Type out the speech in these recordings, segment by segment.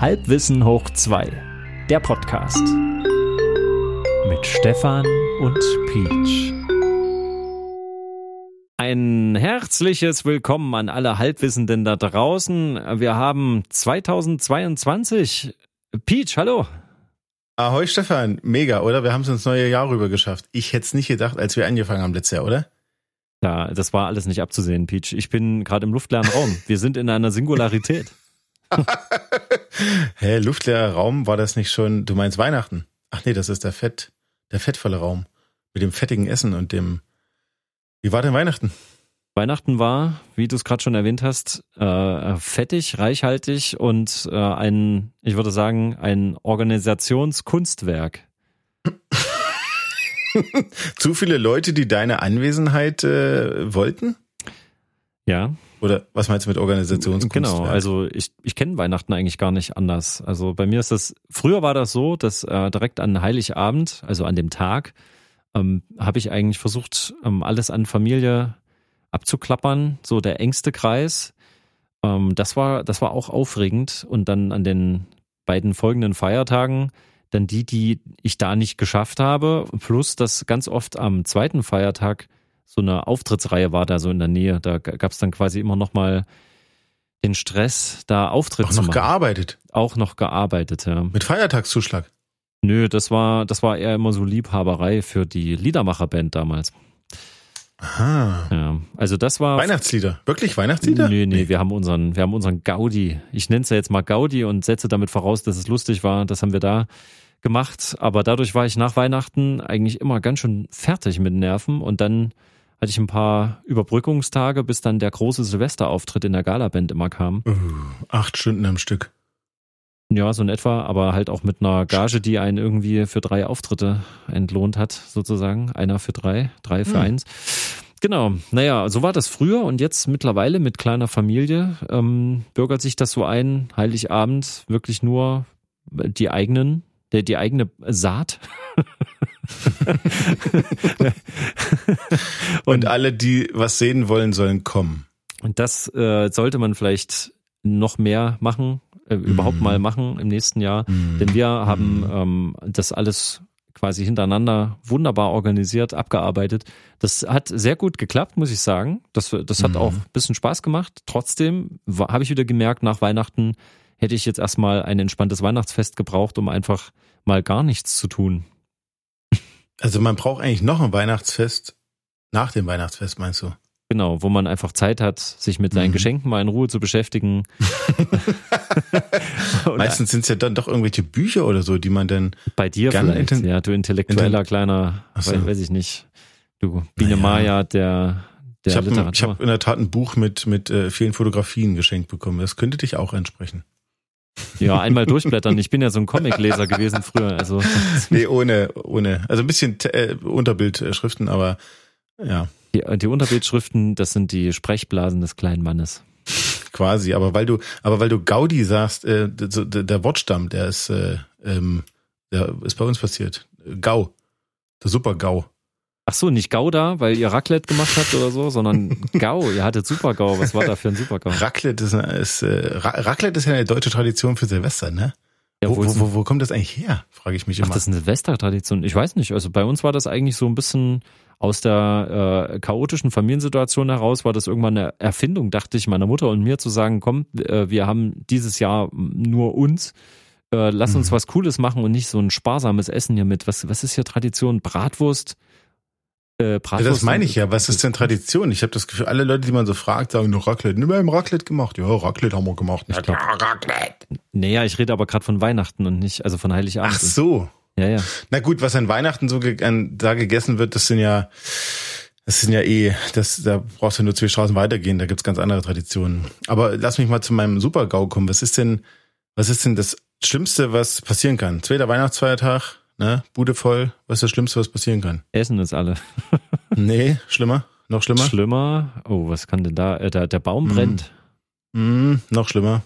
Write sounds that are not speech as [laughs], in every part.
Halbwissen hoch 2, der Podcast. Mit Stefan und Peach. Ein herzliches Willkommen an alle Halbwissenden da draußen. Wir haben 2022. Peach, hallo. Ahoi Stefan, mega, oder? Wir haben es ins neue Jahr rüber geschafft. Ich hätte es nicht gedacht, als wir angefangen haben letztes Jahr, oder? Ja, das war alles nicht abzusehen, Peach. Ich bin gerade im luftleeren Raum. Wir sind in einer Singularität. [laughs] Hä, luftleerer Raum, war das nicht schon, du meinst Weihnachten? Ach nee, das ist der Fett, der fettvolle Raum. Mit dem fettigen Essen und dem, wie war denn Weihnachten? Weihnachten war, wie du es gerade schon erwähnt hast, äh, fettig, reichhaltig und äh, ein, ich würde sagen, ein Organisationskunstwerk. [laughs] Zu viele Leute, die deine Anwesenheit äh, wollten? Ja. Oder was meinst du mit Organisationskunst? Genau, also ich, ich kenne Weihnachten eigentlich gar nicht anders. Also bei mir ist das, früher war das so, dass äh, direkt an Heiligabend, also an dem Tag, ähm, habe ich eigentlich versucht, ähm, alles an Familie abzuklappern, so der engste Kreis. Ähm, das war, das war auch aufregend. Und dann an den beiden folgenden Feiertagen dann die, die ich da nicht geschafft habe, plus dass ganz oft am zweiten Feiertag so eine Auftrittsreihe war da so in der Nähe. Da gab es dann quasi immer noch mal den Stress, da Auftritt Auch noch machen. gearbeitet. Auch noch gearbeitet, ja. Mit Feiertagszuschlag. Nö, das war, das war eher immer so Liebhaberei für die Liedermacherband damals. Aha. Ja, also das war. Weihnachtslieder. Wirklich Weihnachtslieder? Nee, nee, wir haben unseren, wir haben unseren Gaudi. Ich nenne es ja jetzt mal Gaudi und setze damit voraus, dass es lustig war. Das haben wir da gemacht. Aber dadurch war ich nach Weihnachten eigentlich immer ganz schön fertig mit Nerven und dann hatte ich ein paar Überbrückungstage, bis dann der große Silvesterauftritt in der Galaband immer kam. Uh, acht Stunden am Stück. Ja, so in etwa, aber halt auch mit einer Gage, die einen irgendwie für drei Auftritte entlohnt hat, sozusagen. Einer für drei, drei für Hm. eins. Genau, naja, so war das früher und jetzt mittlerweile mit kleiner Familie ähm, bürgert sich das so ein, Heiligabend wirklich nur die eigenen, die, die eigene Saat. [laughs] [laughs] Und alle, die was sehen wollen, sollen kommen. Und das äh, sollte man vielleicht noch mehr machen, äh, überhaupt Mhm. mal machen im nächsten Jahr. Denn wir haben ähm, das alles quasi hintereinander wunderbar organisiert, abgearbeitet. Das hat sehr gut geklappt, muss ich sagen. Das, das hat Mhm. auch ein bisschen Spaß gemacht. Trotzdem habe ich wieder gemerkt, nach Weihnachten hätte ich jetzt erstmal ein entspanntes Weihnachtsfest gebraucht, um einfach mal gar nichts zu tun. Also man braucht eigentlich noch ein Weihnachtsfest nach dem Weihnachtsfest, meinst du? Genau, wo man einfach Zeit hat, sich mit seinen Mhm. Geschenken mal in Ruhe zu beschäftigen. [laughs] Meistens sind es ja dann doch irgendwelche Bücher oder so, die man dann. Bei dir vielleicht, ja, du intellektueller kleiner, so. weiß, weiß ich nicht. Du, Biene Naja. Maya, der, der ich habe Literatur. hab in der Tat ein Buch mit, mit äh, vielen Fotografien geschenkt bekommen. Das könnte dich auch entsprechen. Ja, einmal durchblättern. Ich bin ja so ein Comicleser gewesen früher. Also [laughs] Nee, ohne, ohne. Also ein bisschen äh, Unterbildschriften, aber ja, die, die Unterbildschriften, das sind die Sprechblasen des kleinen Mannes. quasi. Aber weil du, aber weil du Gaudi sagst, äh, der, der, Wortstamm, der ist, äh, ähm, der ist bei uns passiert. Gau. Der Super-Gau. Ach so, nicht Gouda, weil ihr Raclette gemacht habt oder so, sondern [laughs] Gau. Ihr hattet Super-Gau. Was war da für ein Super-Gau? Raclette ist, ist äh, Ra- Raclette ist ja eine deutsche Tradition für Silvester, ne? Ja, wo, wo wo, wo, kommt das eigentlich her? Frage ich mich Ach, immer. das ist eine Silvestertradition. Ich weiß nicht. Also bei uns war das eigentlich so ein bisschen aus der äh, chaotischen Familiensituation heraus, war das irgendwann eine Erfindung, dachte ich, meiner Mutter und mir zu sagen, komm, äh, wir haben dieses Jahr nur uns. Äh, lass uns Mhm. was Cooles machen und nicht so ein sparsames Essen hier mit. Was, was ist hier Tradition? Bratwurst? Äh, Ja, Bratwurst das meine ich ja. Was ist denn Tradition? Ich habe das Gefühl, alle Leute, die man so fragt, sagen nur Raclette. Nimm mal im Raclette gemacht. Ja, Raclette haben wir gemacht. Ich glaub- Raclette. Naja, ich rede aber gerade von Weihnachten und nicht, also von Heiligabend. Ach so. Ja, ja. Na gut, was an Weihnachten so ge an, da gegessen wird, das sind ja, das sind ja eh, das, da brauchst du nur zwei Straßen weitergehen, da gibt's ganz andere Traditionen. Aber lass mich mal zu meinem Super-GAU kommen. Was ist denn, was ist denn das Schlimmste, was passieren kann? Zweiter Weihnachtsfeiertag, ne? Bude voll. Was ist das Schlimmste, was passieren kann? Essen ist alle. [laughs] Nee, schlimmer? Noch schlimmer? Schlimmer. Oh, was kann denn da? Äh, der, der Baum Mhm. brennt. Mm, noch schlimmer.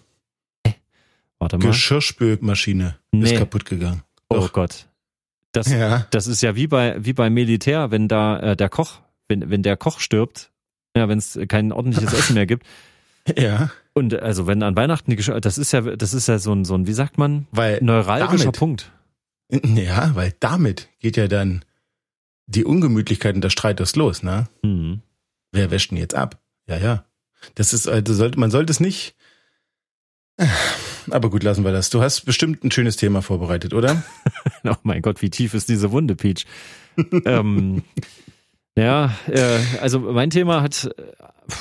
Warte mal. Geschirrspülmaschine ist Nee. kaputt gegangen. Oh Doch. Gott. Das, Ja. das ist ja wie bei, wie beim Militär, wenn da äh, der Koch, wenn, wenn der Koch stirbt, ja, wenn es kein ordentliches [laughs] Essen mehr gibt, Ja. Und also wenn an Weihnachten das ist ja, das ist ja so ein, so ein, wie sagt man, Weil neuralgischer damit- Punkt. [laughs] Ja, weil damit geht ja dann die Ungemütlichkeit und der Streit erst los, ne? Mhm. Wer wäscht denn jetzt ab? Ja, ja. Das ist, also sollte, man sollte es nicht. [sighs] Aber gut, lassen wir das. Du hast bestimmt ein schönes Thema vorbereitet, oder? [laughs] Oh mein Gott, wie tief ist diese Wunde, Peach? [laughs] ähm, ja, äh, also mein Thema hat, äh,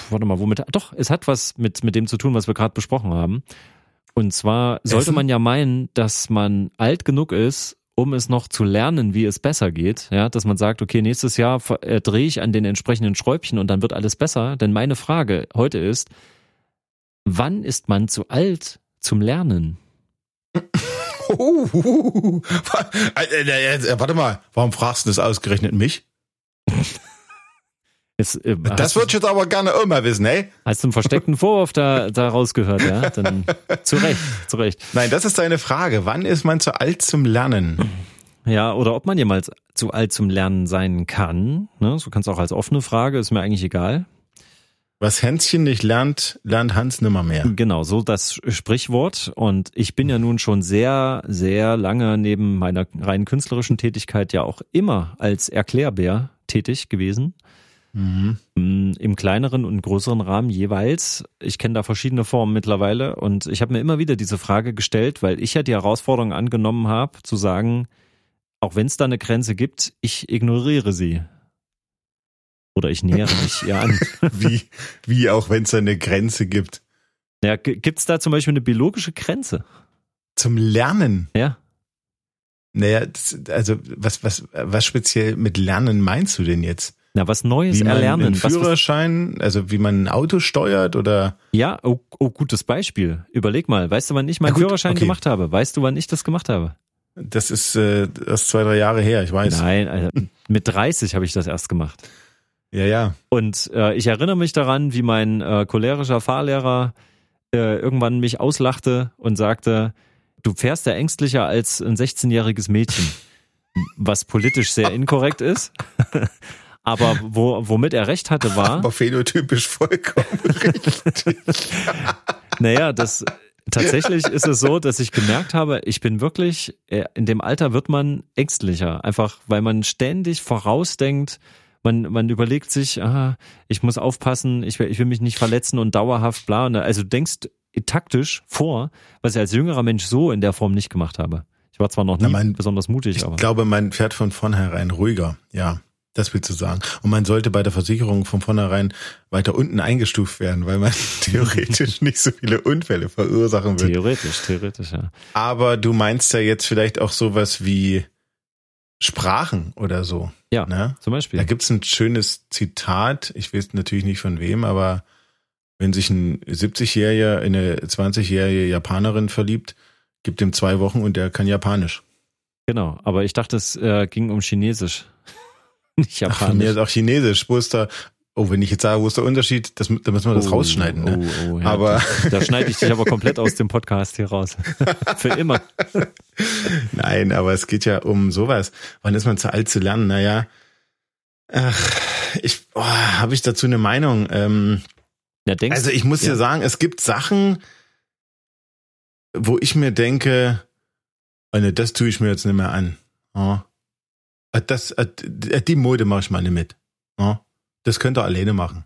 warte mal, womit? Doch, es hat was mit mit dem zu tun, was wir gerade besprochen haben. Und zwar sollte Essen? man ja meinen, dass man alt genug ist, um es noch zu lernen, wie es besser geht. Ja, dass man sagt, okay, nächstes Jahr äh, drehe ich an den entsprechenden Schräubchen und dann wird alles besser. Denn meine Frage heute ist, wann ist man zu alt zum Lernen? [laughs] Oh, äh, äh, warte mal, warum fragst du das ausgerechnet mich? [laughs] Es, äh, Das würde ich jetzt aber gerne mal wissen, ey. hast du einen versteckten Vorwurf da, da rausgehört, ja? Dann [laughs] zu Recht, zu Recht. Nein, das ist deine Frage. Wann ist man zu alt zum Lernen? Ja, oder ob man jemals zu alt zum Lernen sein kann. Ne? So kannst auch als offene Frage, ist mir eigentlich egal. Was Hänschen nicht lernt, lernt Hans nimmer mehr. Genau, so das Sprichwort. Und ich bin ja nun schon sehr, sehr lange neben meiner rein künstlerischen Tätigkeit ja auch immer als Erklärbär tätig gewesen. Mhm. Im kleineren und größeren Rahmen jeweils. Ich kenne da verschiedene Formen mittlerweile und ich habe mir immer wieder diese Frage gestellt, weil ich ja die Herausforderung angenommen habe, zu sagen, auch wenn es da eine Grenze gibt, ich ignoriere sie. Oder ich nähere [laughs] mich ihr an. Wie, wie auch wenn es da eine Grenze gibt. Ja, gibt es da zum Beispiel eine biologische Grenze? Zum Lernen. Ja. Naja, das, also was, was, was speziell mit Lernen meinst du denn jetzt? Na, was Neues Wie man erlernen. einen Was, was, Führerschein, also wie man ein Auto steuert oder ja, oh, oh, gutes Beispiel. Überleg mal, weißt du, wann ich meinen gut, Führerschein okay. gemacht habe? Weißt du, wann ich das gemacht habe? das ist äh, erst zwei, drei Jahre her, ich weiß. Nein, also, [laughs] mit 30 habe ich das erst gemacht. Ja, ja. Und äh, ich erinnere mich daran, wie mein äh, cholerischer Fahrlehrer äh, irgendwann mich auslachte und sagte, du fährst ja ängstlicher als ein 16-jähriges Mädchen. Was politisch sehr inkorrekt ist. [laughs] [laughs] Aber wo, womit er recht hatte, war, Aber phänotypisch vollkommen [laughs] richtig. naja, das tatsächlich ist es so, dass ich gemerkt habe, ich bin wirklich, äh, in dem Alter wird man ängstlicher. Einfach, weil man ständig vorausdenkt, man, man überlegt sich, ah, ich muss aufpassen, ich will, ich will mich nicht verletzen und dauerhaft bla. Und also du denkst taktisch vor, was ich als jüngerer Mensch so in der Form nicht gemacht habe. Ich war zwar noch nie Na, mein- besonders mutig, Ich aber. glaube, man fährt von vornherein ruhiger. Ja, das willst du sagen. Und man sollte bei der Versicherung von vornherein weiter unten eingestuft werden, weil man [laughs] theoretisch nicht so viele Unfälle verursachen wird. Theoretisch, theoretisch, ja. Aber du meinst ja jetzt vielleicht auch sowas wie Sprachen oder so. Ja, Ne? zum Beispiel. Da gibt's ein schönes Zitat, ich weiß natürlich nicht von wem, aber wenn sich ein 70-Jähriger in eine 20-jährige Japanerin verliebt, gibt ihm zwei Wochen und der kann Japanisch. Genau, aber ich dachte, es äh, ging um Chinesisch. [laughs] Nicht Ach, von mir Japanisch. ist auch Chinesisch. Wo ist da, oh, wenn ich jetzt sage, wo ist der Unterschied, das, da müssen wir das Oh, rausschneiden. Ne? Oh, oh, ja, Aber- Da, [laughs] da schneide ich dich aber komplett aus dem Podcast hier raus. [laughs] Für immer. Nein, aber es geht ja um sowas. Wann ist man zu alt zu lernen? Naja, ach, ich, oh, habe ich dazu eine Meinung. Ähm, Ja, denkst, also ich muss ja. dir sagen, es gibt Sachen, wo ich mir denke, oh ne, das tue ich mir jetzt nicht mehr an. Ja. Äh, Das, äh, die Mode mache ich mal nicht mit. Ja. Das könnt ihr alleine machen.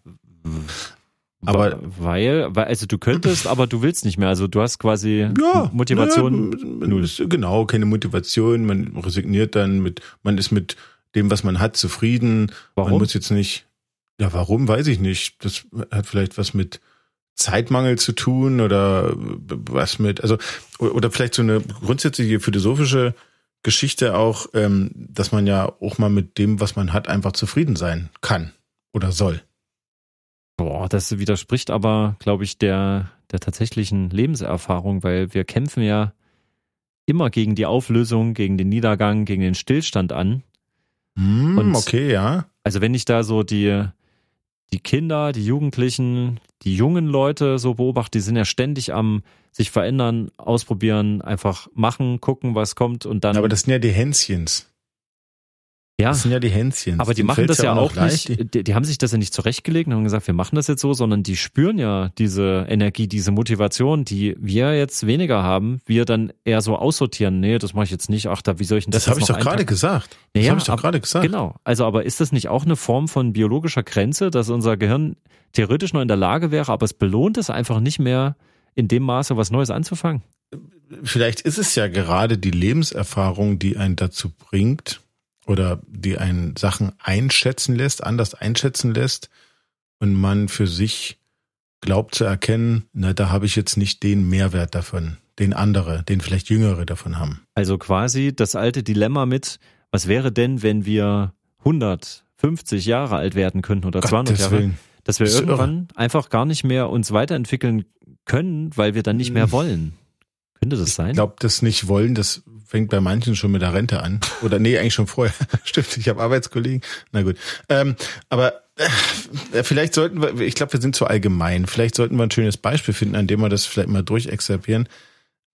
aber- weil, weil, also du könntest, aber du willst nicht mehr. Also du hast quasi Motivation. ne, null. Genau, keine Motivation. Man resigniert dann mit, man ist mit dem, was man hat, zufrieden. Man Warum? muss jetzt nicht, ja, warum, weiß ich nicht. Das hat vielleicht was mit Zeitmangel zu tun oder was mit, also, oder vielleicht so eine grundsätzliche philosophische Geschichte auch, ähm, dass man ja auch mal mit dem, was man hat, einfach zufrieden sein kann oder soll. Boah, das widerspricht aber, glaube ich, der, der tatsächlichen Lebenserfahrung, weil wir kämpfen ja immer gegen die Auflösung, gegen den Niedergang, gegen den Stillstand an. Hm, Und- okay, ja. Also wenn ich da so die, die Kinder, die Jugendlichen, die jungen Leute so beobachte, die sind ja ständig am sich verändern, ausprobieren, einfach machen, gucken, was kommt und dann. Aber das sind ja die Hänschens. Ja. Das sind ja die Hänschen. Aber die Denen machen das ja auch nicht, die, die haben sich das ja nicht zurechtgelegt und haben gesagt, wir machen das jetzt so, sondern die spüren ja diese Energie, diese Motivation, die wir jetzt weniger haben, wir dann eher so aussortieren. Nee, das mache ich jetzt nicht. Ach, da, wie soll ich denn das Das habe ich doch gerade gesagt. Das Ja, habe ich doch ab- gerade gesagt. Genau. Also, aber ist das nicht auch eine Form von biologischer Grenze, dass unser Gehirn theoretisch noch in der Lage wäre, aber es belohnt es einfach nicht mehr in dem Maße, was Neues anzufangen? Vielleicht ist es ja gerade die Lebenserfahrung, die einen dazu bringt oder die einen Sachen einschätzen lässt, anders einschätzen lässt und man für sich glaubt zu erkennen, na, da habe ich jetzt nicht den Mehrwert davon, den andere, den vielleicht Jüngere davon haben. Also quasi das alte Dilemma mit, was wäre denn, wenn wir 150 Jahre alt werden könnten oder 200 Gottes Jahre? Willen. Dass wir irgendwann einfach gar nicht mehr uns weiterentwickeln können, weil wir dann nicht mehr wollen. Könnte das sein? Ich glaube, das nicht wollen, das fängt bei manchen schon mit der Rente an. Oder nee, eigentlich schon vorher. [laughs] Stimmt, ich habe Arbeitskollegen. Na gut. Ähm, aber äh, vielleicht sollten wir, ich glaube, wir sind zu allgemein. Vielleicht sollten wir ein schönes Beispiel finden, an dem wir das vielleicht mal durchexerpieren.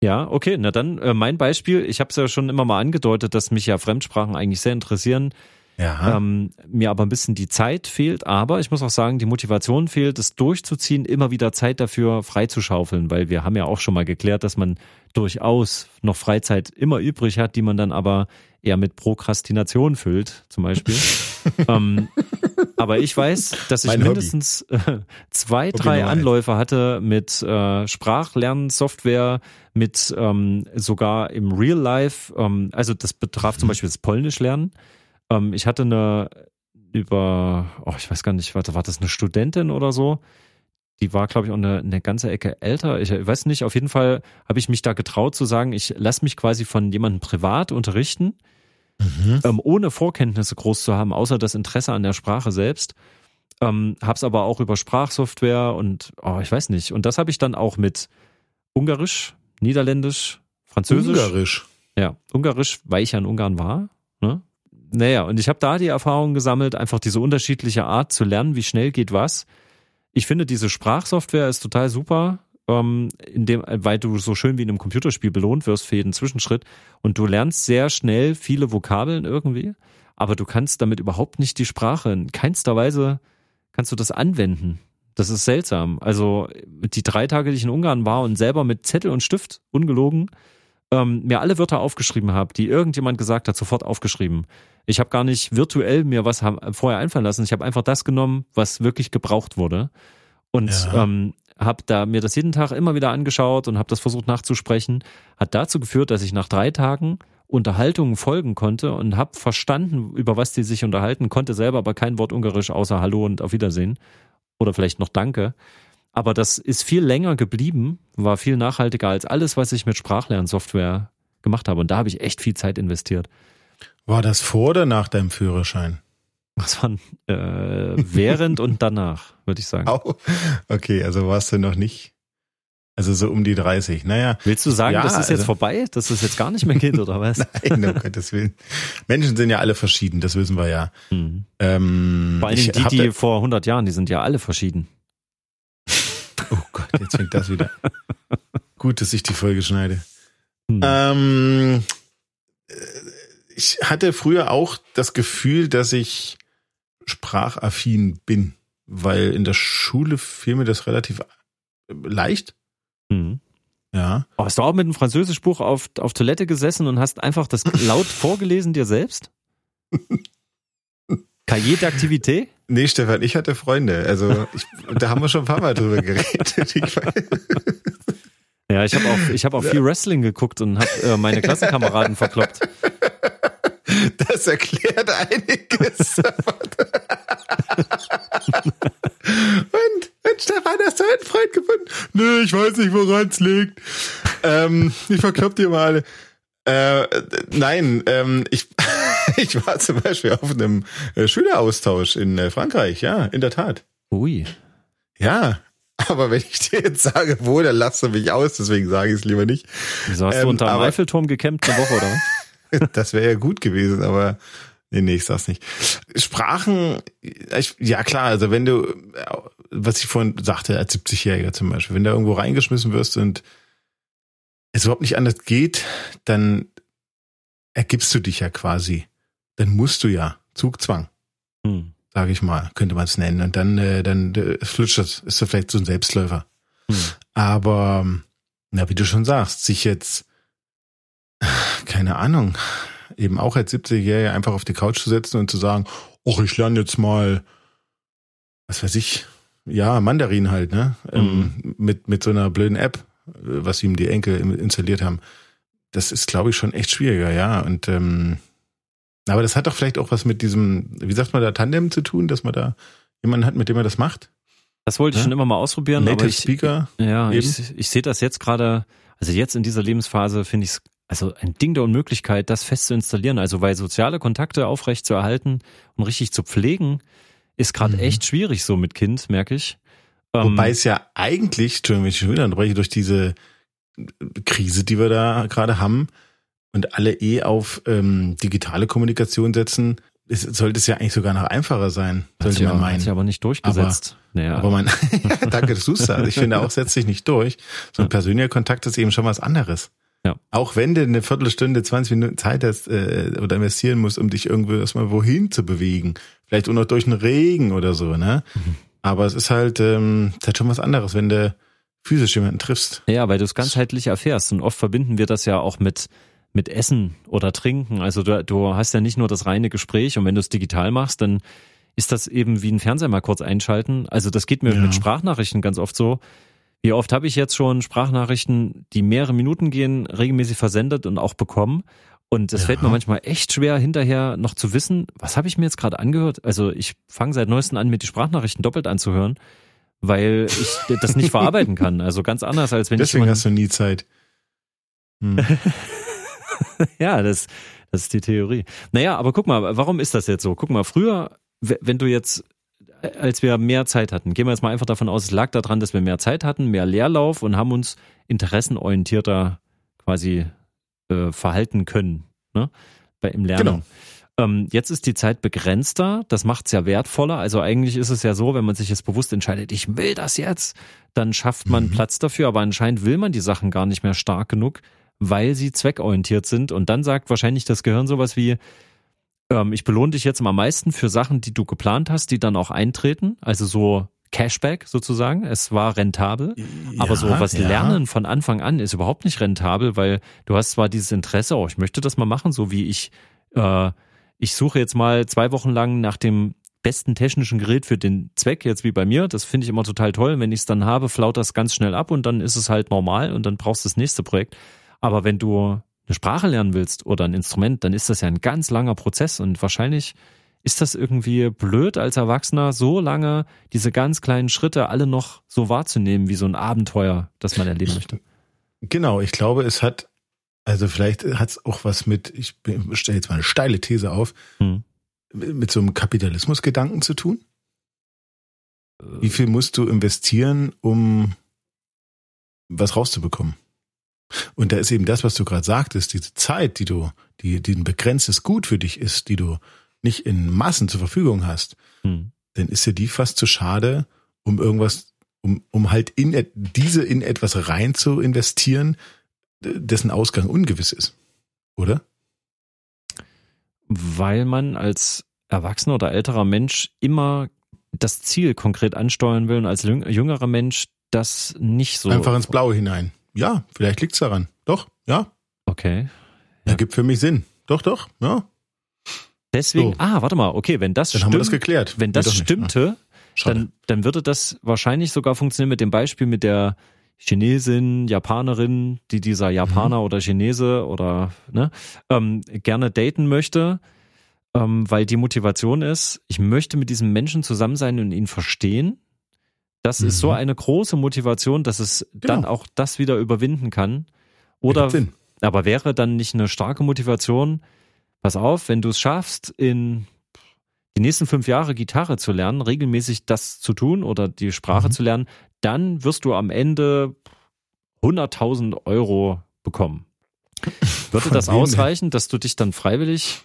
Ja, okay, na dann äh, mein Beispiel. Ich habe es ja schon immer mal angedeutet, dass mich ja Fremdsprachen eigentlich sehr interessieren. Ja. Ähm, mir aber ein bisschen die Zeit fehlt, aber ich muss auch sagen, die Motivation fehlt, es durchzuziehen, immer wieder Zeit dafür freizuschaufeln, weil wir haben ja auch schon mal geklärt, dass man durchaus noch Freizeit immer übrig hat, die man dann aber eher mit Prokrastination füllt, zum Beispiel. [laughs] ähm, aber ich weiß, dass ich Mein mindestens äh, zwei, Hobby drei. Anläufe hatte mit äh, Sprachlernsoftware, mit ähm, sogar im Real Life, ähm, also das betraf zum Beispiel das Polnisch lernen. Ähm, ich hatte eine über, oh, ich weiß gar nicht, warte, war das eine Studentin oder so? Die war, glaube ich, auch eine, eine ganze Ecke älter. Ich weiß nicht, auf jeden Fall habe ich mich da getraut zu sagen, ich lasse mich quasi von jemandem privat unterrichten, Mhm. ähm, ohne Vorkenntnisse groß zu haben, außer das Interesse an der Sprache selbst. Ähm, hab's aber auch über Sprachsoftware und oh, ich weiß nicht. Und das habe ich dann auch mit Ungarisch, Niederländisch, Französisch. Ungarisch. Ja, Ungarisch, weil ich ja in Ungarn war. Ne? Naja, und ich habe da die Erfahrung gesammelt, einfach diese unterschiedliche Art zu lernen, wie schnell geht was. Ich finde, diese Sprachsoftware ist total super, ähm, in dem, weil du so schön wie in einem Computerspiel belohnt wirst für jeden Zwischenschritt. Und du lernst sehr schnell viele Vokabeln irgendwie, aber du kannst damit überhaupt nicht die Sprache, in keinster Weise kannst du das anwenden. Das ist seltsam. Also die drei Tage, die ich in Ungarn war und selber mit Zettel und Stift, ungelogen, ähm, mir alle Wörter aufgeschrieben habe, die irgendjemand gesagt hat, sofort aufgeschrieben. Ich habe gar nicht virtuell mir was haben, vorher einfallen lassen. Ich habe einfach das genommen, was wirklich gebraucht wurde. Und Ja. ähm, habe da mir das jeden Tag immer wieder angeschaut und habe das versucht nachzusprechen. Hat dazu geführt, dass ich nach drei Tagen Unterhaltungen folgen konnte und habe verstanden, über was die sich unterhalten, konnte selber aber kein Wort Ungarisch außer Hallo und auf Wiedersehen oder vielleicht noch Danke. Aber das ist viel länger geblieben, war viel nachhaltiger als alles, was ich mit Sprachlernsoftware gemacht habe. Und da habe ich echt viel Zeit investiert. War das vor oder nach deinem Führerschein? Das waren äh, während und danach, würde ich sagen. [laughs] Au. Okay, also warst du noch nicht, also so um die 30. Naja, Willst du sagen, Ja, das ist jetzt also- vorbei, dass es jetzt gar nicht mehr geht, oder was? [laughs] nein, um Gottes Willen. Menschen sind ja alle verschieden, das wissen wir ja. Hm. Ähm, Vor Dingen die, die vor 100 Jahren, die sind ja alle verschieden. Oh Gott, jetzt fängt das wieder. [laughs] Gut, dass ich die Folge schneide. Hm. Ähm, äh, ich hatte früher auch das Gefühl, dass ich sprachaffin bin, weil in der Schule fiel mir das relativ äh, leicht. Hm. Ja. Oh, hast du auch mit einem Französischbuch auf, auf Toilette gesessen und hast einfach das [laughs] laut vorgelesen dir selbst? [laughs] Cahier d'activité? Nee, Stefan, ich hatte Freunde. Also ich, da haben wir schon ein paar Mal drüber geredet. [laughs] Ja, ich habe auch, ich hab auch viel Wrestling geguckt und habe äh, meine Klassenkameraden verkloppt. Das erklärt einiges. [laughs] und, und Stefan, hast du einen Freund gefunden? Nö, ich weiß nicht, woran es liegt. Ähm, ich verklopp dir mal. Äh, nein, ähm, ich, [laughs] ich war zum Beispiel auf einem äh, Schüleraustausch in äh, Frankreich, ja, in der Tat. Ui. Ja, aber wenn ich dir jetzt sage, wo, dann lachst du mich aus, deswegen sage ich es lieber nicht. Wieso hast Ähm, du unter dem Eiffelturm gecampt eine Woche, oder was? [laughs] Das wäre ja gut gewesen, aber nee, nee, ich sag's nicht. Sprachen, ich, ja klar, also wenn du, was ich vorhin sagte, als 70-Jähriger zum Beispiel, wenn du irgendwo reingeschmissen wirst und es überhaupt nicht anders geht, dann ergibst du dich ja quasi. dann musst du ja Zugzwang, Hm. sage ich mal, könnte man es nennen. Und dann, äh, dann äh, flutscht das, ist das vielleicht so ein Selbstläufer. Hm. Aber, na, wie du schon sagst, sich jetzt, keine Ahnung, eben auch als 70-Jähriger einfach auf die Couch zu setzen und zu sagen, ach, ich lerne jetzt mal, was weiß ich, ja, Mandarin halt, ne? Ähm, mit, mit so einer blöden App, was ihm die Enkel installiert haben. Das ist, glaube ich, schon echt schwieriger, ja. Und ähm, aber das hat doch vielleicht auch was mit diesem, wie sagt man da, Tandem zu tun, dass man da jemanden hat, mit dem er das macht? Das wollte ich Ja? schon immer mal ausprobieren, aber Native ich, Speaker. ja, eben. ich, ich sehe das jetzt gerade, also jetzt in dieser Lebensphase finde ich es also ein Ding der Unmöglichkeit, das fest zu installieren. Also weil soziale Kontakte aufrecht zu erhalten und richtig zu pflegen, ist gerade Mhm. echt schwierig so mit Kind, merke ich. Ähm, Wobei es ja eigentlich, Entschuldigung, wenn ich schon wieder unterbreche, durch diese Krise, die wir da gerade haben und alle eh auf ähm, digitale Kommunikation setzen, ist, sollte es ja eigentlich sogar noch einfacher sein, sollte man aber- meinen. Hat sich aber nicht durchgesetzt. naja, Aber man, [laughs] danke, dass du es sagst. Ich finde auch, setzt sich nicht durch. So ein Ja. persönlicher Kontakt ist eben schon was anderes. Ja. Auch wenn du eine Viertelstunde, 20 Minuten Zeit hast äh, oder investieren musst, um dich irgendwo erstmal wohin zu bewegen. Vielleicht auch noch durch den Regen oder so, ne? Mhm. Aber es ist halt, ähm, ist halt schon was anderes, wenn du physisch jemanden triffst. Ja, weil du es ganzheitlich erfährst. Und oft verbinden wir das ja auch mit, mit Essen oder Trinken. Also du, du hast ja nicht nur das reine Gespräch und wenn du es digital machst, dann ist das eben wie ein Fernseher mal kurz einschalten. Also das geht mir Ja. mit Sprachnachrichten ganz oft so. Wie oft habe ich jetzt schon Sprachnachrichten, die mehrere Minuten gehen, regelmäßig versendet und auch bekommen. Und es Ja. fällt mir manchmal echt schwer, hinterher noch zu wissen, was habe ich mir jetzt gerade angehört? Also ich fange seit neuestem an, mir die Sprachnachrichten doppelt anzuhören, weil ich das nicht verarbeiten kann. Also ganz anders, als wenn ich Deswegen hast du nie Zeit. Hm. [laughs] Ja, das, das ist die Theorie. Naja, aber guck mal, warum ist das jetzt so? Guck mal, früher, wenn du jetzt, als wir mehr Zeit hatten, gehen wir jetzt mal einfach davon aus, es lag daran, dass wir mehr Zeit hatten, mehr Leerlauf und haben uns interessenorientierter quasi äh, verhalten können, ne? Bei, Im Lernen. Genau. Ähm, jetzt ist die Zeit begrenzter, das macht es ja wertvoller. Also eigentlich ist es ja so, wenn man sich jetzt bewusst entscheidet, ich will das jetzt, dann schafft man Mhm. Platz dafür, aber anscheinend will man die Sachen gar nicht mehr stark genug, weil sie zweckorientiert sind. Und dann sagt wahrscheinlich das Gehirn sowas wie, ähm, ich belohne dich jetzt am meisten für Sachen, die du geplant hast, die dann auch eintreten. Also so Cashback sozusagen. Es war rentabel. Aber so was ja. Lernen von Anfang an ist überhaupt nicht rentabel, weil du hast zwar dieses Interesse, oh, ich möchte das mal machen, so wie ich, äh, ich suche jetzt mal zwei Wochen lang nach dem besten technischen Gerät für den Zweck, jetzt wie bei mir. Das finde ich immer total toll. Wenn ich es dann habe, flaut das ganz schnell ab und dann ist es halt normal und dann brauchst du das nächste Projekt. Aber wenn du eine Sprache lernen willst oder ein Instrument, dann ist das ja ein ganz langer Prozess und wahrscheinlich ist das irgendwie blöd als Erwachsener, so lange diese ganz kleinen Schritte alle noch so wahrzunehmen wie so ein Abenteuer, das man erleben möchte. Genau, ich glaube, es hat, also vielleicht hat es auch was mit, ich stelle jetzt mal eine steile These auf, Hm. mit so einem Kapitalismusgedanken zu tun. Wie viel musst du investieren, um was rauszubekommen? Und da ist eben das, was du gerade sagtest, diese Zeit, die du, die, die ein begrenztes Gut für dich ist, die du nicht in Massen zur Verfügung hast, Hm. dann ist dir die fast zu schade, um irgendwas, um, um halt in diese in etwas rein zu investieren, dessen Ausgang ungewiss ist. Oder? Weil man als erwachsener oder älterer Mensch immer das Ziel konkret ansteuern will und als jüng- jüngerer Mensch das nicht so. Einfach ins Blaue hinein. Ja, vielleicht liegt's daran. Doch, ja. Okay. Ergibt für mich Sinn. Doch, doch, ja. Deswegen, So. ah, warte mal, okay, wenn das Dann stimmt, haben wir das geklärt. wenn das nicht. stimmte, Schade. dann, dann würde das wahrscheinlich sogar funktionieren mit dem Beispiel mit der Chinesin, Japanerin, die dieser Japaner Mhm. oder Chinese oder ne, ähm, gerne daten möchte, ähm, weil die Motivation ist, ich möchte mit diesem Menschen zusammen sein und ihn verstehen. Das ist so Mhm. eine große Motivation, dass es dann Genau. auch das wieder überwinden kann. Oder aber wäre dann nicht eine starke Motivation, pass auf, wenn du es schaffst, in die nächsten fünf Jahre Gitarre zu lernen, regelmäßig das zu tun oder die Sprache Mhm. zu lernen, dann wirst du am Ende 100.000 Euro bekommen. [laughs] Würde Von das ausreichen, dass du dich dann freiwillig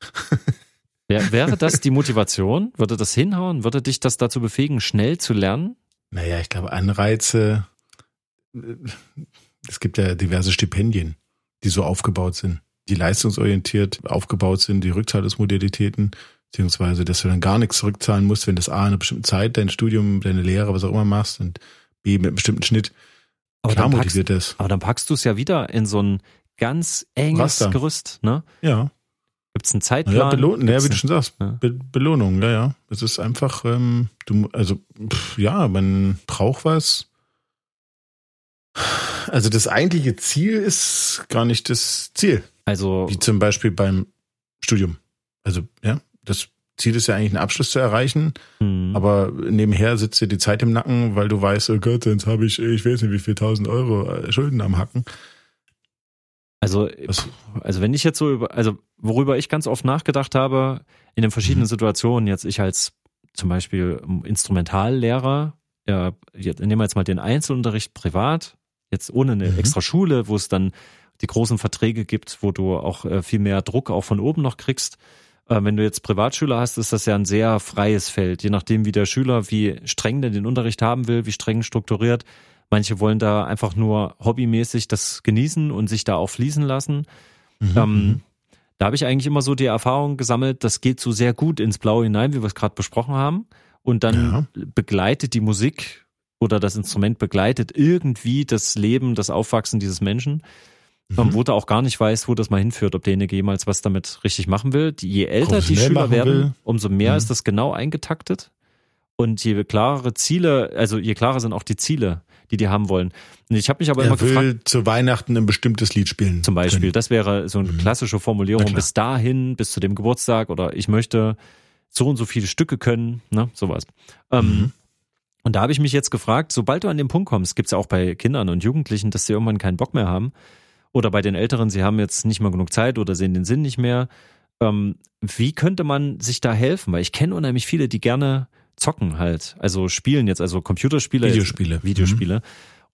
[laughs] Wär, wäre das die Motivation? Würde das hinhauen? Würde dich das dazu befähigen, schnell zu lernen? Naja, ich glaube, Anreize, äh, es gibt ja diverse Stipendien, die so aufgebaut sind, die leistungsorientiert aufgebaut sind, die Rückzahlungsmodalitäten, beziehungsweise dass du dann gar nichts zurückzahlen musst, wenn das A in einer bestimmten Zeit dein Studium, deine Lehre, was auch immer machst und B mit einem bestimmten Schnitt. Aber Klar dann motiviert packst, das. Aber dann packst du es ja wieder in so ein ganz enges Raster. Gerüst, ne? Ja. Gibt es einen Ja, Zeitplan? Ja, Gibt's wie du schon sagst, Ja. Be Belohnung, ja, ja. Es ist einfach, ähm, du, also, pff, ja, man braucht was. Also das eigentliche Ziel ist gar nicht das Ziel, also, wie zum Beispiel beim Studium. Also, ja, das Ziel ist ja eigentlich einen Abschluss zu erreichen, hm, aber nebenher sitzt dir die Zeit im Nacken, weil du weißt, oh Gott, jetzt habe ich, ich weiß nicht, wie viel tausend Euro äh, Schulden am Hacken. Also, Das, also wenn ich jetzt so über, also worüber ich ganz oft nachgedacht habe, in den verschiedenen Mhm. Situationen, jetzt ich als zum Beispiel Instrumentallehrer, ja, jetzt, nehmen wir jetzt mal den Einzelunterricht privat, jetzt ohne eine Mhm. extra Schule, wo es dann die großen Verträge gibt, wo du auch äh, viel mehr Druck auch von oben noch kriegst. Äh, wenn du jetzt Privatschüler hast, ist das ja ein sehr freies Feld, je nachdem, wie der Schüler, wie streng der den Unterricht haben will, wie streng strukturiert. Manche wollen da einfach nur hobbymäßig das genießen und sich da auch fließen lassen. Mhm. Ähm, da habe ich eigentlich immer so die Erfahrung gesammelt, das geht so sehr gut ins Blaue hinein, wie wir es gerade besprochen haben. Und dann begleitet die Musik oder das Instrument begleitet irgendwie das Leben, das Aufwachsen dieses Menschen, ähm, Mhm. wo du auch gar nicht weißt, wo das mal hinführt, ob derjenige jemals was damit richtig machen will. Je älter die Schüler werden, will. umso mehr Mhm. ist das genau eingetaktet. Und je klarere Ziele, also je klarer sind auch die Ziele, die die haben wollen. Und ich habe mich aber immer er will gefragt, zu Weihnachten ein bestimmtes Lied spielen. zum Beispiel. können. Das wäre so eine Mhm. klassische Formulierung. Bis dahin, bis zu dem Geburtstag oder ich möchte so und so viele Stücke können, ne, sowas. Ähm, Mhm. und da habe ich mich jetzt gefragt, sobald du an den Punkt kommst, gibt's ja auch bei Kindern und Jugendlichen, dass sie irgendwann keinen Bock mehr haben. Oder bei den Älteren, sie haben jetzt nicht mehr genug Zeit oder sehen den Sinn nicht mehr. Ähm, wie könnte man sich da helfen? Weil ich kenne unheimlich viele, die gerne zocken halt. Also spielen jetzt, also Computerspiele. jetzt- Videospiele. Mhm. Videospiele.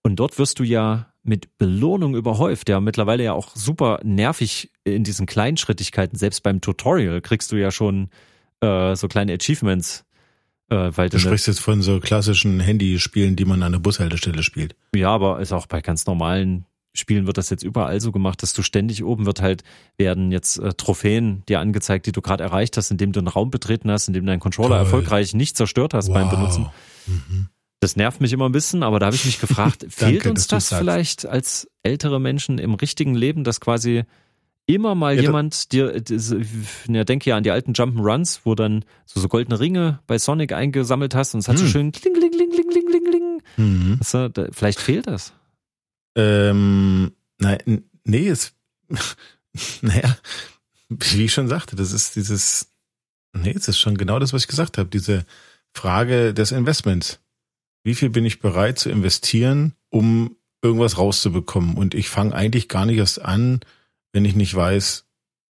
Und dort wirst du ja mit Belohnung überhäuft, ja mittlerweile ja auch super nervig in diesen Kleinschrittigkeiten. Selbst beim Tutorial kriegst du ja schon äh, so kleine Achievements, äh, weil du sprichst jetzt von so klassischen Handyspielen, die man an der Bushaltestelle spielt. ja, aber ist auch bei ganz normalen Spielen wird das jetzt überall so gemacht, dass du ständig oben wird halt werden jetzt äh, Trophäen dir angezeigt, die du gerade erreicht hast, indem du einen Raum betreten hast, indem du deinen Controller Toll. erfolgreich nicht zerstört hast beim Wow. Benutzen. Mhm. Das nervt mich immer ein bisschen, aber da habe ich mich gefragt, [laughs] fehlt Danke, uns das vielleicht als ältere Menschen im richtigen Leben, dass quasi immer mal Ja, jemand dir, ja, denke ja an die alten Jump'n'Runs, wo dann so, so goldene Ringe bei Sonic eingesammelt hast und es hat so Hm. schön kling, kling, kling, kling, kling, kling, kling. Mhm. Du, da, vielleicht fehlt das. Ähm, nein, nee, es, [laughs] naja, wie ich schon sagte, das ist dieses, nee, es ist schon genau das, was ich gesagt habe, diese Frage des Investments. Wie viel bin ich bereit zu investieren, um irgendwas rauszubekommen? Und ich fange eigentlich gar nicht erst an, wenn ich nicht weiß,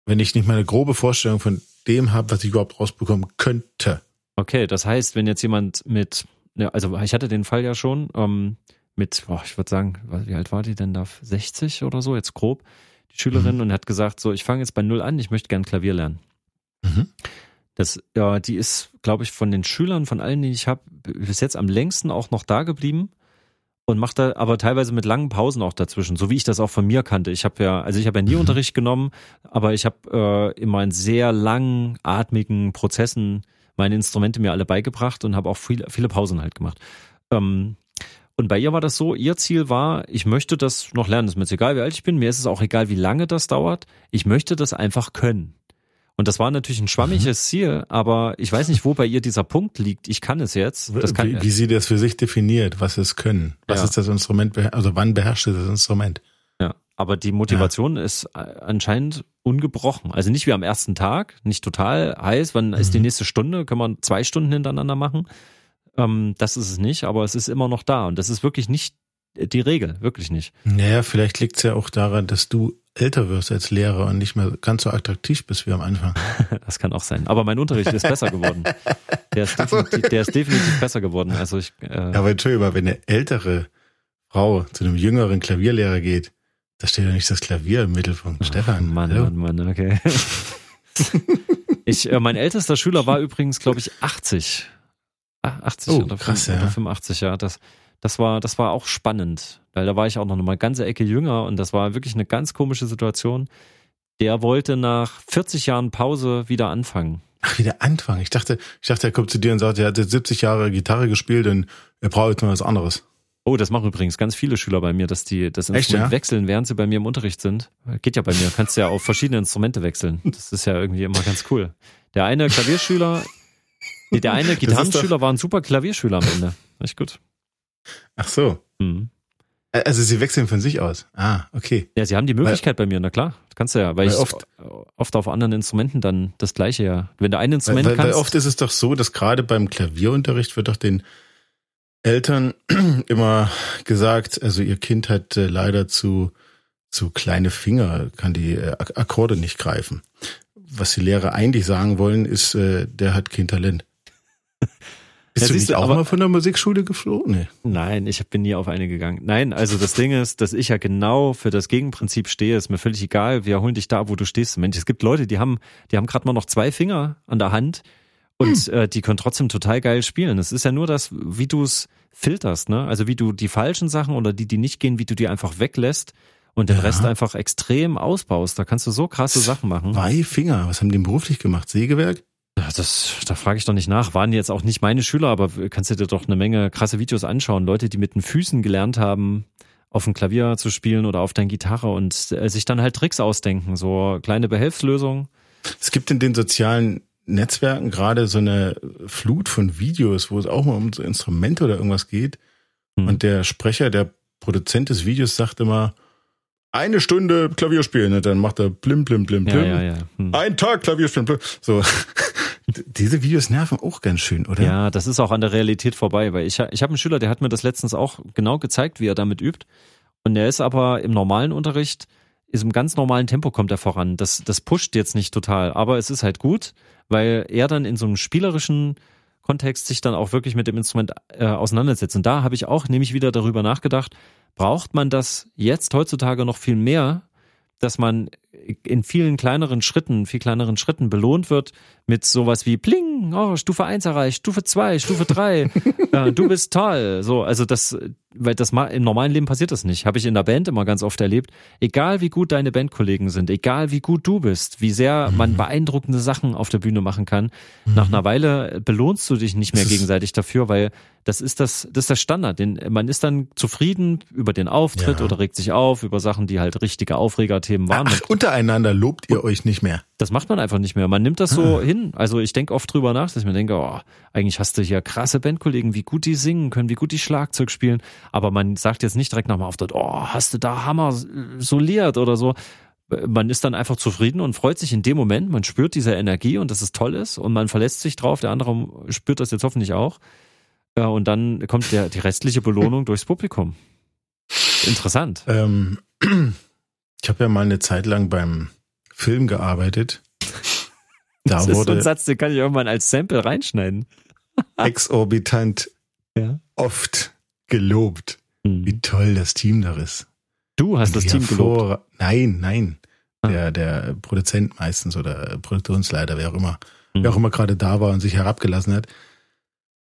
wenn ich nicht mal eine grobe Vorstellung von dem habe, was ich überhaupt rausbekommen könnte. Okay, das heißt, wenn jetzt jemand mit, ja, also ich hatte den Fall ja schon, ähm, mit, boah, ich würde sagen, wie alt war die denn da? 60 oder so, jetzt grob, die Schülerin Mhm. und hat gesagt, so, ich fange jetzt bei Null an, ich möchte gern Klavier lernen. Mhm. Das, ja, die ist, glaube ich, von den Schülern, von allen, die ich habe, bis jetzt am längsten auch noch da geblieben und macht da aber teilweise mit langen Pausen auch dazwischen, so wie ich das auch von mir kannte. Ich habe ja, also ich habe ja nie Mhm. Unterricht genommen, aber ich habe äh, immer in sehr langatmigen Prozessen meine Instrumente mir alle beigebracht und habe auch viele, viele Pausen halt gemacht. Ähm, und bei ihr war das so, ihr Ziel war, ich möchte das noch lernen. Ist mir jetzt egal, wie alt ich bin, mir ist es auch egal, wie lange das dauert. Ich möchte das einfach können. Und das war natürlich ein schwammiges Ziel, aber ich weiß nicht, wo bei ihr dieser Punkt liegt. Ich kann es jetzt. Kann, wie, wie sie das für sich definiert, was es können. Was Ja. ist das Instrument, also wann beherrscht sie das Instrument? Ja, aber die Motivation ist äh, anscheinend ungebrochen. Also nicht wie am ersten Tag, nicht total heiß. Wann ist die Mhm. nächste Stunde? Können wir zwei Stunden hintereinander machen? Ähm, das ist es nicht, aber es ist immer noch da. Und das ist wirklich nicht die Regel, wirklich nicht. Naja, vielleicht liegt es ja auch daran, dass du älter wirst als Lehrer und nicht mehr ganz so attraktiv bist wie am Anfang. [laughs] Das kann auch sein. Aber mein Unterricht ist besser geworden. Der ist, definitiv, [laughs] der ist definitiv besser geworden. Also ich, äh, Aber Entschuldigung, wenn eine ältere Frau zu einem jüngeren Klavierlehrer geht, da steht ja nicht das Klavier im Mittelpunkt. Stefan, Mann, hallo? Mann, Mann, okay. [laughs] ich, äh, mein ältester Schüler war übrigens, glaube ich, 80. Ah, 80 Oh, oder, krass, 5, ja. oder 85, ja. Das, das war, das war auch spannend, weil da war ich auch noch mal eine ganze Ecke jünger und das war wirklich eine ganz komische Situation. der wollte nach 40 Jahren Pause wieder anfangen. Ach, wieder anfangen. Ich dachte, ich dachte, er kommt zu dir und sagt, er hat jetzt 70 Jahre Gitarre gespielt und er braucht jetzt mal was anderes. Oh, das machen übrigens ganz viele Schüler bei mir, dass die das Echt, Instrument ja? wechseln, während sie bei mir im Unterricht sind. Geht ja bei mir. Kannst ja auf verschiedene Instrumente wechseln. Das ist ja irgendwie immer ganz cool. Der eine Klavierschüler, nee, der eine [laughs] Gitarrenschüler war ein super Klavierschüler am Ende. Echt gut. Ach so. Mhm. Also sie wechseln von sich aus. Ah, okay. Ja, sie haben die Möglichkeit bei mir, na klar. Kannst du ja, weil, Weil ich oft- oft, auf anderen Instrumenten dann das gleiche ja. Wenn du ein Weil, Instrument weil, weil kannst. oft ist es doch so, dass gerade beim Klavierunterricht wird doch den Eltern [clears throat] immer gesagt, also ihr Kind hat äh, leider zu, zu kleine Finger, kann die äh, Ak- Akkorde nicht greifen. Was die Lehrer eigentlich sagen wollen, ist, äh, der hat kein Talent. Bist Ja, du nicht du, auch aber- mal von der Musikschule geflogen? Nee. Nein, ich bin nie auf eine gegangen. Nein, also das Ding ist, dass ich ja genau für das Gegenprinzip stehe. Ist mir völlig egal. Wir holen dich da, wo du stehst. Mensch, es gibt Leute, die haben, die haben gerade mal noch zwei Finger an der Hand und äh, die können trotzdem total geil spielen. Es ist ja nur das, wie du es filterst, ne? Also wie du die falschen Sachen oder die, die nicht gehen, wie du die einfach weglässt und den Ja. Rest einfach extrem ausbaust. Da kannst du so krasse Sachen machen. Zwei Finger, was haben die beruflich gemacht? Sägewerk? Ja, das, da frage ich doch nicht nach. Waren jetzt auch nicht meine Schüler, aber kannst du dir doch eine Menge krasse Videos anschauen. Leute, die mit den Füßen gelernt haben, auf dem Klavier zu spielen oder auf der Gitarre und äh, sich dann halt Tricks ausdenken. So kleine Behelfslösungen. Es gibt in den sozialen Netzwerken gerade so eine Flut von Videos, wo es auch mal um so Instrumente oder irgendwas geht. Hm. Und der Sprecher, der Produzent des Videos sagt immer, eine Stunde Klavier spielen. Und dann macht er blim, blim, blim, Ja, blim. ja, ja. Hm. Ein Tag Klavier spielen. Blim. So. Diese Videos nerven auch ganz schön, oder? Ja, das ist auch an der Realität vorbei, weil ich, ich habe einen Schüler, der hat mir das letztens auch genau gezeigt, wie er damit übt. Und der ist aber im normalen Unterricht, ist im ganz normalen Tempo kommt er voran. Das, das pusht jetzt nicht total, aber es ist halt gut, weil er dann in so einem spielerischen Kontext sich dann auch wirklich mit dem Instrument äh, auseinandersetzt. Und da habe ich auch nämlich wieder darüber nachgedacht, braucht man das jetzt heutzutage noch viel mehr, dass man in vielen kleineren Schritten, viel kleineren Schritten belohnt wird mit sowas wie Pling, oh, Stufe 1 erreicht, Stufe 2, Stufe 3, [laughs] äh, du bist toll. So, also das, weil das im normalen Leben passiert das nicht. Habe ich in der Band immer ganz oft erlebt. Egal wie gut deine Bandkollegen sind, egal wie gut du bist, wie sehr man beeindruckende Sachen auf der Bühne machen kann, nach einer Weile belohnst du dich nicht mehr gegenseitig dafür, weil das ist das, das ist der Standard. Den, man ist dann zufrieden über den Auftritt Ja. oder regt sich auf über Sachen, die halt richtige Aufregerthemen waren. Ach, untereinander lobt ihr euch nicht mehr. Das macht man einfach nicht mehr. Man nimmt das so hin. Also ich denke oft drüber nach, dass ich mir denke, oh, eigentlich hast du hier krasse Bandkollegen, wie gut die singen können, wie gut die Schlagzeug spielen. Aber man sagt jetzt nicht direkt nochmal auf dort, oh, hast du da Hammer soliert oder so. Man ist dann einfach zufrieden und freut sich in dem Moment. Man spürt diese Energie und dass es toll ist und man verlässt sich drauf. Der andere spürt das jetzt hoffentlich auch. Ja, und dann kommt der, die restliche Belohnung durchs Publikum. Interessant. Ähm, [clears throat] ich habe ja mal eine Zeit lang beim Film gearbeitet. [laughs] Da Das ist so ein wurde Satz, den kann ich irgendwann als Sample reinschneiden. [laughs] exorbitant Ja. oft gelobt, Hm. wie toll das Team da ist. Du hast das Team gelobt. Nein, nein. Ah. Der, der Produzent meistens oder Produktionsleiter, wer auch immer, Mhm. wer auch immer gerade da war und sich herabgelassen hat.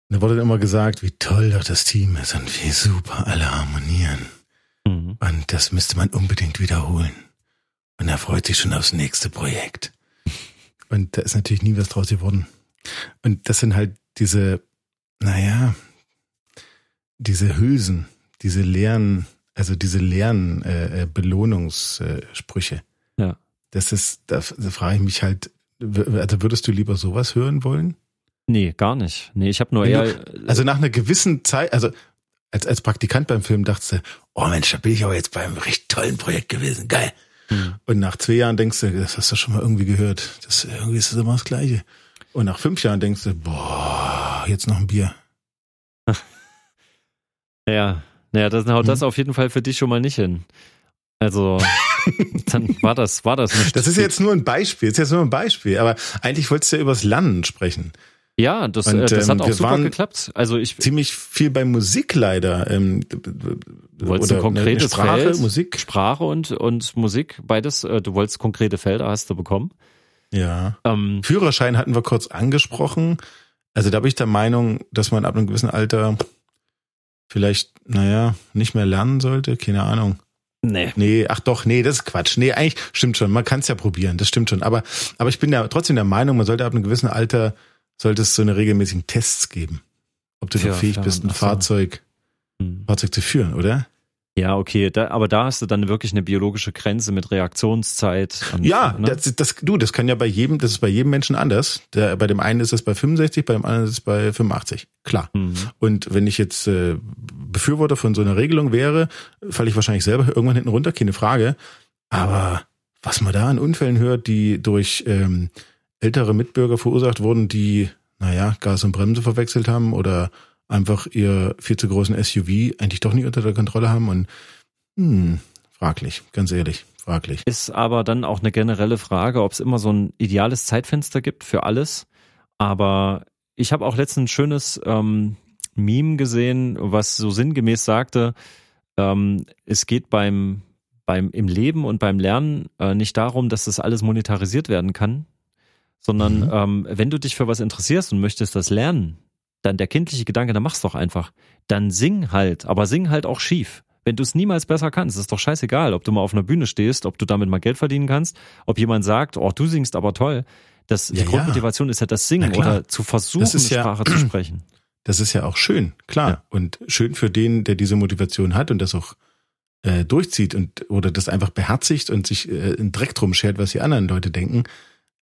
Da wurde dann immer gesagt, wie toll doch das Team ist und wie super alle harmonieren. Mhm. Und das müsste man unbedingt wiederholen. Und er freut sich schon aufs nächste Projekt. Und da ist natürlich nie was draus geworden. Und das sind halt diese, naja, diese Hülsen, diese leeren, also diese leeren äh, äh, Belohnungssprüche. Ja. Das ist, da, da frage ich mich halt, also würdest du lieber sowas hören wollen? Nee, gar nicht. Nee, ich habe nur Wenn eher. du- Also nach einer gewissen Zeit, also als, als Praktikant beim Film dachtest du, oh Mensch, da bin ich aber jetzt beim recht tollen Projekt gewesen, geil. Hm. Und nach zwei Jahren denkst du, das hast du schon mal irgendwie gehört. Das irgendwie ist das immer das Gleiche. Und nach fünf Jahren denkst du, boah, jetzt noch ein Bier. [laughs] ja, naja, das haut Mhm. das auf jeden Fall für dich schon mal nicht hin. Also, [laughs] dann war das, war das nicht. Das ist jetzt nur ein Beispiel, das ist jetzt nur ein Beispiel. Aber eigentlich wolltest du ja übers Lernen sprechen. Ja, das, Und, äh, das ähm, hat auch wir super geklappt. Also ich, Ziemlich viel bei Musik leider. Ähm, du wolltest ein konkretes Sprache, Feld, Musik. Sprache und, und Musik, beides, äh, du wolltest konkrete Felder, hast du bekommen. Ja. Ähm, Führerschein hatten wir kurz angesprochen. Also da bin ich der Meinung, dass man ab einem gewissen Alter vielleicht, naja, nicht mehr lernen sollte. Keine Ahnung. Nee. Nee, ach doch, nee, das ist Quatsch. Nee, eigentlich stimmt schon. Man kann es ja probieren, das stimmt schon. Aber, aber ich bin ja trotzdem der Meinung, man sollte ab einem gewissen Alter, sollte es so eine regelmäßigen Tests geben. Ob du ja, fähig bist, ein Fahrzeug, hm. Fahrzeug zu führen, oder? Ja, okay, da, aber da hast du dann wirklich eine biologische Grenze mit Reaktionszeit. Und, ja, ne? das, das, du, das kann ja bei jedem, das ist bei jedem Menschen anders. Der, bei dem einen ist es bei 65, bei dem anderen ist es bei 85. Klar. Mhm. Und wenn ich jetzt äh, Befürworter von so einer Regelung wäre, falle ich wahrscheinlich selber irgendwann hinten runter, keine Frage. Aber was man da an Unfällen hört, die durch ähm, ältere Mitbürger verursacht wurden, die, naja, Gas und Bremse verwechselt haben oder einfach ihr viel zu großen SUV eigentlich doch nicht unter der Kontrolle haben und hm, fraglich, ganz ehrlich, fraglich. Ist aber dann auch eine generelle Frage, ob es immer so ein ideales Zeitfenster gibt für alles. Aber ich habe auch letztens ein schönes ähm, Meme gesehen, was so sinngemäß sagte, ähm, es geht beim, beim im Leben und beim Lernen äh, nicht darum, dass das alles monetarisiert werden kann, sondern mhm. ähm, wenn du dich für was interessierst und möchtest das lernen, dann der kindliche Gedanke, dann mach's doch einfach. Dann sing halt, aber sing halt auch schief. Wenn du es niemals besser kannst, ist doch scheißegal, ob du mal auf einer Bühne stehst, ob du damit mal Geld verdienen kannst, ob jemand sagt, oh, du singst aber toll. Das, die ja, Grundmotivation ja. ist ja das Singen oder zu versuchen, eine Sprache ja, zu sprechen. [clears throat] Das ist ja auch schön, klar. Und schön für den, der diese Motivation hat und das auch äh, durchzieht und oder das einfach beherzigt und sich äh, in Dreck drum schert, was die anderen Leute denken.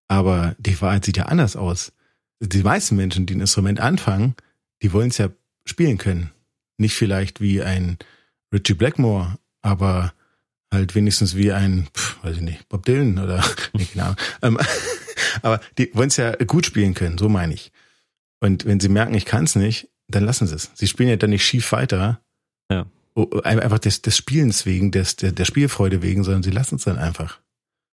Aber die Wahrheit sieht ja anders aus die meisten Menschen, die ein Instrument anfangen, die wollen es ja spielen können. Nicht vielleicht wie ein Richie Blackmore, aber halt wenigstens wie ein, pf, weiß ich nicht, Bob Dylan oder [laughs] nee, genau. Ähm, [laughs] aber die wollen es ja gut spielen können, so meine ich. Und wenn sie merken, ich kann es nicht, dann lassen sie es. Sie spielen ja dann nicht schief weiter. Ja. Einfach des, des Spielens wegen, des, der, der Spielfreude wegen, sondern sie lassen es dann einfach.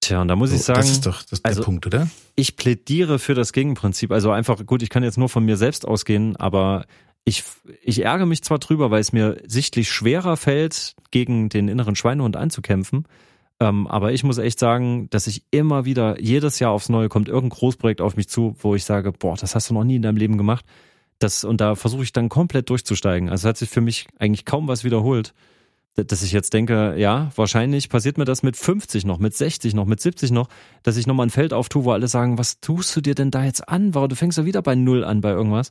Tja, und da muss so, ich sagen. Das ist doch das ist also, der Punkt, oder? Ich plädiere für das Gegenprinzip. Also einfach, gut, ich kann jetzt nur von mir selbst ausgehen, aber ich, ich ärgere mich zwar drüber, weil es mir sichtlich schwerer fällt, gegen den inneren Schweinehund anzukämpfen. Ähm, aber ich muss echt sagen, dass ich immer wieder, jedes Jahr aufs Neue kommt irgendein Großprojekt auf mich zu, wo ich sage, boah, das hast du noch nie in deinem Leben gemacht. Das, und da versuche ich dann komplett durchzusteigen. Also hat sich für mich eigentlich kaum was wiederholt dass ich jetzt denke, ja, wahrscheinlich passiert mir das mit 50 noch, mit 60 noch, mit 70 noch, dass ich nochmal ein Feld auftue, wo alle sagen, was tust du dir denn da jetzt an? Warum du fängst ja wieder bei Null an bei irgendwas.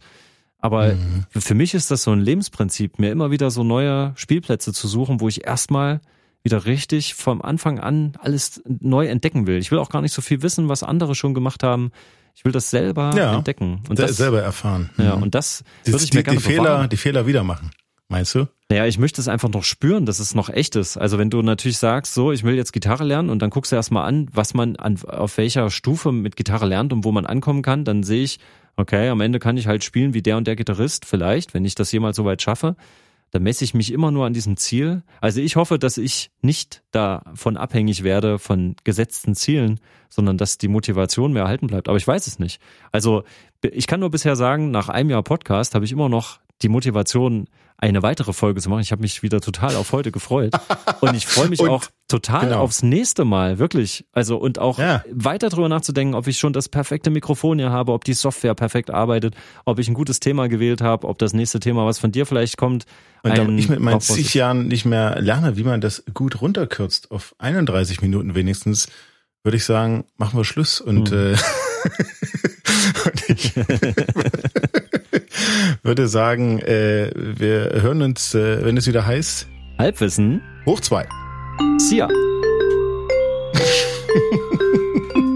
Aber mhm. für mich ist das so ein Lebensprinzip, mir immer wieder so neue Spielplätze zu suchen, wo ich erstmal wieder richtig vom Anfang an alles neu entdecken will. Ich will auch gar nicht so viel wissen, was andere schon gemacht haben. Ich will das selber ja, entdecken und das selber erfahren. Ja, mhm. und das würde ich mir gerne die Fehler, die Fehler wieder machen. Meinst du? Naja, ich möchte es einfach noch spüren, dass es noch echt ist. Also wenn du natürlich sagst, so, ich will jetzt Gitarre lernen und dann guckst du erstmal an, was man an, auf welcher Stufe mit Gitarre lernt und wo man ankommen kann, dann sehe ich, okay, am Ende kann ich halt spielen wie der und der Gitarrist, vielleicht, wenn ich das jemals so weit schaffe. Dann messe ich mich immer nur an diesem Ziel. Also ich hoffe, dass ich nicht davon abhängig werde von gesetzten Zielen, sondern dass die Motivation mir erhalten bleibt. Aber ich weiß es nicht. Also ich kann nur bisher sagen, nach einem Jahr Podcast habe ich immer noch die Motivation, eine weitere Folge zu machen. Ich habe mich wieder total auf heute gefreut. Und ich freue mich [laughs] und, auch total genau. aufs nächste Mal, wirklich. Also und auch ja. weiter drüber nachzudenken, ob ich schon das perfekte Mikrofon hier habe, ob die Software perfekt arbeitet, ob ich ein gutes Thema gewählt habe, ob das nächste Thema, was von dir vielleicht kommt. Und da ich mit meinen zig Jahren nicht mehr lerne, wie man das gut runterkürzt auf 31 Minuten wenigstens, würde ich sagen, machen wir Schluss und, hm. äh, [laughs] und ich [laughs] würde sagen, äh, wir hören uns, äh, wenn es wieder heißt. Halbwissen. Hoch zwei. Sia. [laughs]